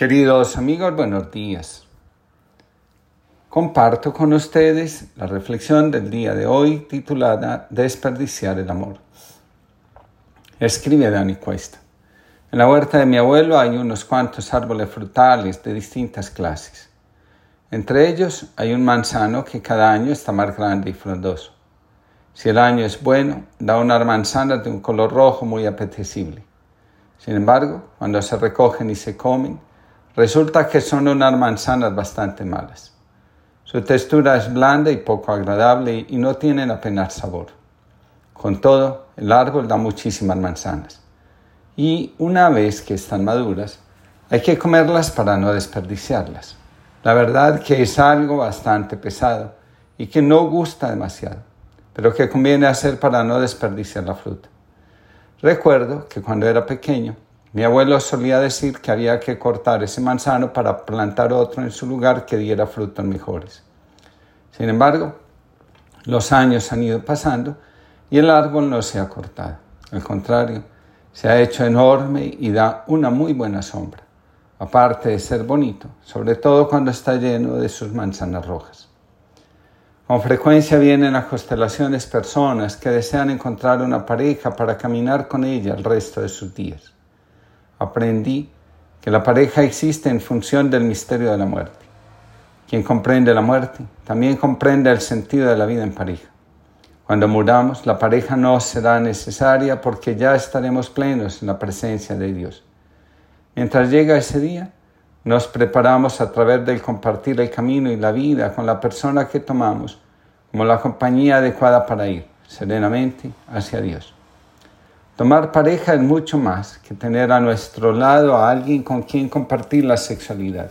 Queridos amigos, buenos días. Comparto con ustedes la reflexión del día de hoy titulada Desperdiciar el amor. Escribe Dani Cuesta. En la huerta de mi abuelo hay unos cuantos árboles frutales de distintas clases. Entre ellos hay un manzano que cada año está más grande y frondoso. Si el año es bueno, da unas manzanas de un color rojo muy apetecible. Sin embargo, cuando se recogen y se comen, resulta que son unas manzanas bastante malas. Su textura es blanda y poco agradable y no tienen apenas sabor. Con todo, el árbol da muchísimas manzanas. Y una vez que están maduras, hay que comerlas para no desperdiciarlas. La verdad que es algo bastante pesado y que no gusta demasiado, pero que conviene hacer para no desperdiciar la fruta. Recuerdo que cuando era pequeño, mi abuelo solía decir que había que cortar ese manzano para plantar otro en su lugar que diera frutos mejores. Sin embargo, los años han ido pasando y el árbol no se ha cortado. Al contrario, se ha hecho enorme y da una muy buena sombra, aparte de ser bonito, sobre todo cuando está lleno de sus manzanas rojas. Con frecuencia vienen a constelaciones personas que desean encontrar una pareja para caminar con ella el resto de sus días aprendí que la pareja existe en función del misterio de la muerte. Quien comprende la muerte también comprende el sentido de la vida en pareja. Cuando muramos, la pareja no será necesaria porque ya estaremos plenos en la presencia de Dios. Mientras llega ese día, nos preparamos a través del compartir el camino y la vida con la persona que tomamos como la compañía adecuada para ir serenamente hacia Dios. Tomar pareja es mucho más que tener a nuestro lado a alguien con quien compartir la sexualidad.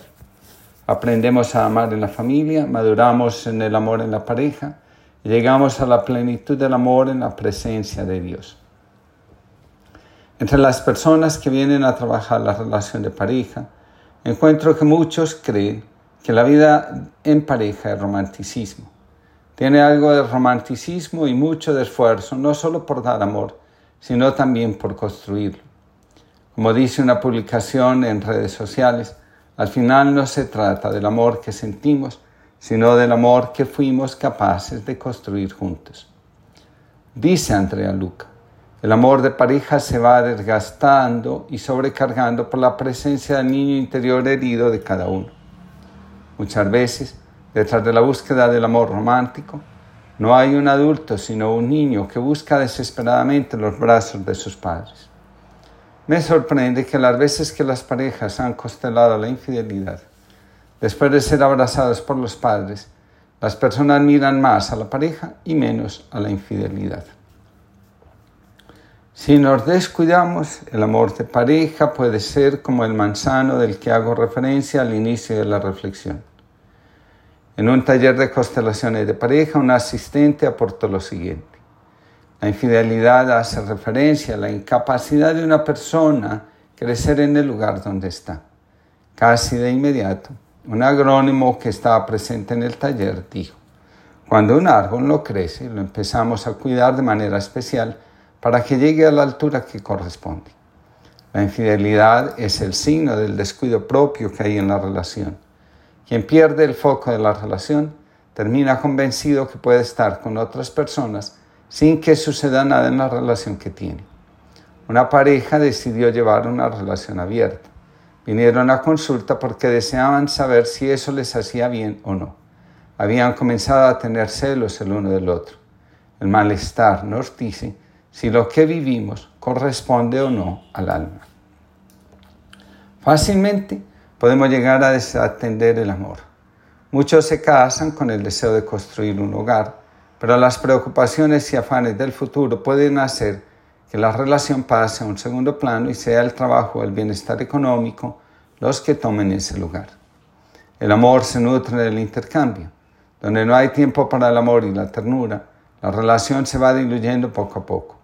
Aprendemos a amar en la familia, maduramos en el amor en la pareja y llegamos a la plenitud del amor en la presencia de Dios. Entre las personas que vienen a trabajar la relación de pareja, encuentro que muchos creen que la vida en pareja es romanticismo. Tiene algo de romanticismo y mucho de esfuerzo, no solo por dar amor, sino también por construirlo. Como dice una publicación en redes sociales, al final no se trata del amor que sentimos, sino del amor que fuimos capaces de construir juntos. Dice Andrea Luca, el amor de pareja se va desgastando y sobrecargando por la presencia del niño interior herido de cada uno. Muchas veces, detrás de la búsqueda del amor romántico, no hay un adulto, sino un niño que busca desesperadamente los brazos de sus padres. Me sorprende que las veces que las parejas han constelado la infidelidad, después de ser abrazados por los padres, las personas miran más a la pareja y menos a la infidelidad. Si nos descuidamos, el amor de pareja puede ser como el manzano del que hago referencia al inicio de la reflexión. En un taller de constelaciones de pareja, un asistente aportó lo siguiente. La infidelidad hace referencia a la incapacidad de una persona crecer en el lugar donde está. Casi de inmediato, un agrónomo que estaba presente en el taller dijo, cuando un árbol no crece, lo empezamos a cuidar de manera especial para que llegue a la altura que corresponde. La infidelidad es el signo del descuido propio que hay en la relación quien pierde el foco de la relación termina convencido que puede estar con otras personas sin que suceda nada en la relación que tiene. Una pareja decidió llevar una relación abierta. Vinieron a consulta porque deseaban saber si eso les hacía bien o no. Habían comenzado a tener celos el uno del otro. El malestar nos dice si lo que vivimos corresponde o no al alma. Fácilmente podemos llegar a desatender el amor. Muchos se casan con el deseo de construir un hogar, pero las preocupaciones y afanes del futuro pueden hacer que la relación pase a un segundo plano y sea el trabajo o el bienestar económico los que tomen ese lugar. El amor se nutre del intercambio. Donde no hay tiempo para el amor y la ternura, la relación se va diluyendo poco a poco.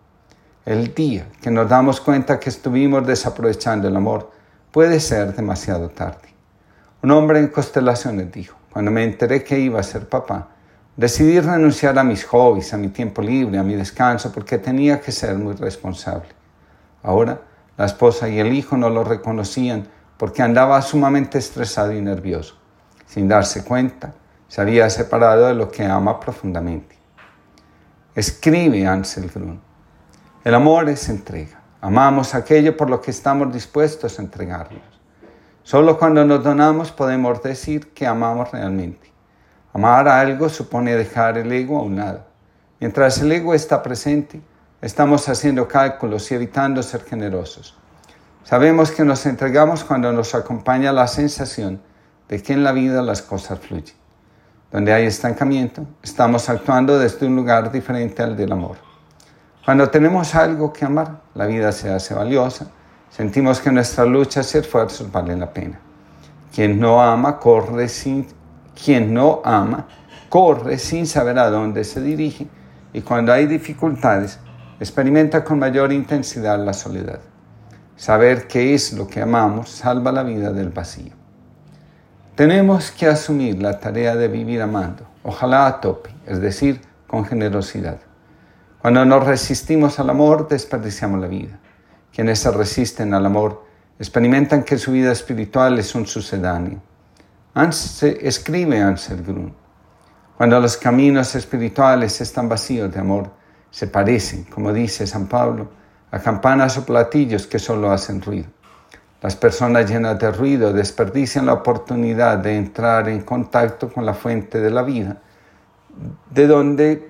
El día que nos damos cuenta que estuvimos desaprovechando el amor, puede ser demasiado tarde. Un hombre en constelaciones dijo, cuando me enteré que iba a ser papá, decidí renunciar a mis hobbies, a mi tiempo libre, a mi descanso, porque tenía que ser muy responsable. Ahora, la esposa y el hijo no lo reconocían porque andaba sumamente estresado y nervioso. Sin darse cuenta, se había separado de lo que ama profundamente. Escribe Ansel Grun. El amor es entrega. Amamos aquello por lo que estamos dispuestos a entregarnos. Solo cuando nos donamos podemos decir que amamos realmente. Amar a algo supone dejar el ego a un lado. Mientras el ego está presente, estamos haciendo cálculos y evitando ser generosos. Sabemos que nos entregamos cuando nos acompaña la sensación de que en la vida las cosas fluyen. Donde hay estancamiento, estamos actuando desde un lugar diferente al del amor. Cuando tenemos algo que amar, la vida se hace valiosa, sentimos que nuestras luchas y esfuerzos valen la pena. Quien no ama corre sin quien no ama corre sin saber a dónde se dirige y cuando hay dificultades experimenta con mayor intensidad la soledad. Saber qué es lo que amamos salva la vida del vacío. Tenemos que asumir la tarea de vivir amando, ojalá a tope, es decir, con generosidad. Cuando nos resistimos al amor, desperdiciamos la vida. Quienes se resisten al amor experimentan que su vida espiritual es un sucedáneo. escribe Ansel Grun. Cuando los caminos espirituales están vacíos de amor, se parecen, como dice San Pablo, a campanas o platillos que solo hacen ruido. Las personas llenas de ruido desperdician la oportunidad de entrar en contacto con la fuente de la vida, de donde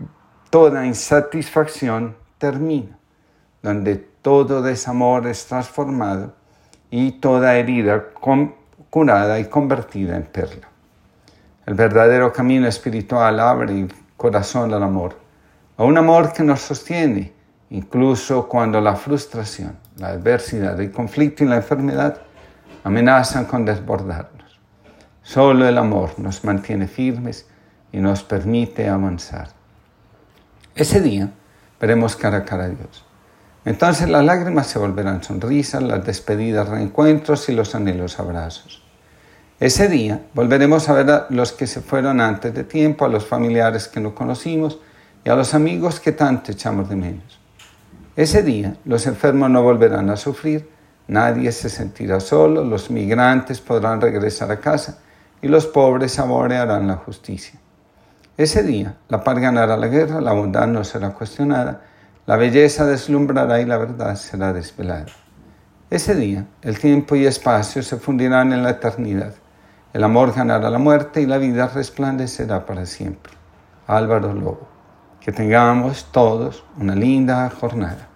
toda insatisfacción termina, donde todo desamor es transformado y toda herida curada y convertida en perla. El verdadero camino espiritual abre el corazón al amor, a un amor que nos sostiene, incluso cuando la frustración, la adversidad, el conflicto y la enfermedad amenazan con desbordarnos. Solo el amor nos mantiene firmes y nos permite avanzar. Ese día veremos cara a cara a Dios. Entonces las lágrimas se volverán sonrisas, las despedidas reencuentros y los anhelos abrazos. Ese día volveremos a ver a los que se fueron antes de tiempo, a los familiares que no conocimos y a los amigos que tanto echamos de menos. Ese día los enfermos no volverán a sufrir, nadie se sentirá solo, los migrantes podrán regresar a casa y los pobres saborearán la justicia. Ese día la paz ganará la guerra, la bondad no será cuestionada, la belleza deslumbrará y la verdad será desvelada. Ese día el tiempo y espacio se fundirán en la eternidad, el amor ganará la muerte y la vida resplandecerá para siempre. Álvaro Lobo. Que tengamos todos una linda jornada.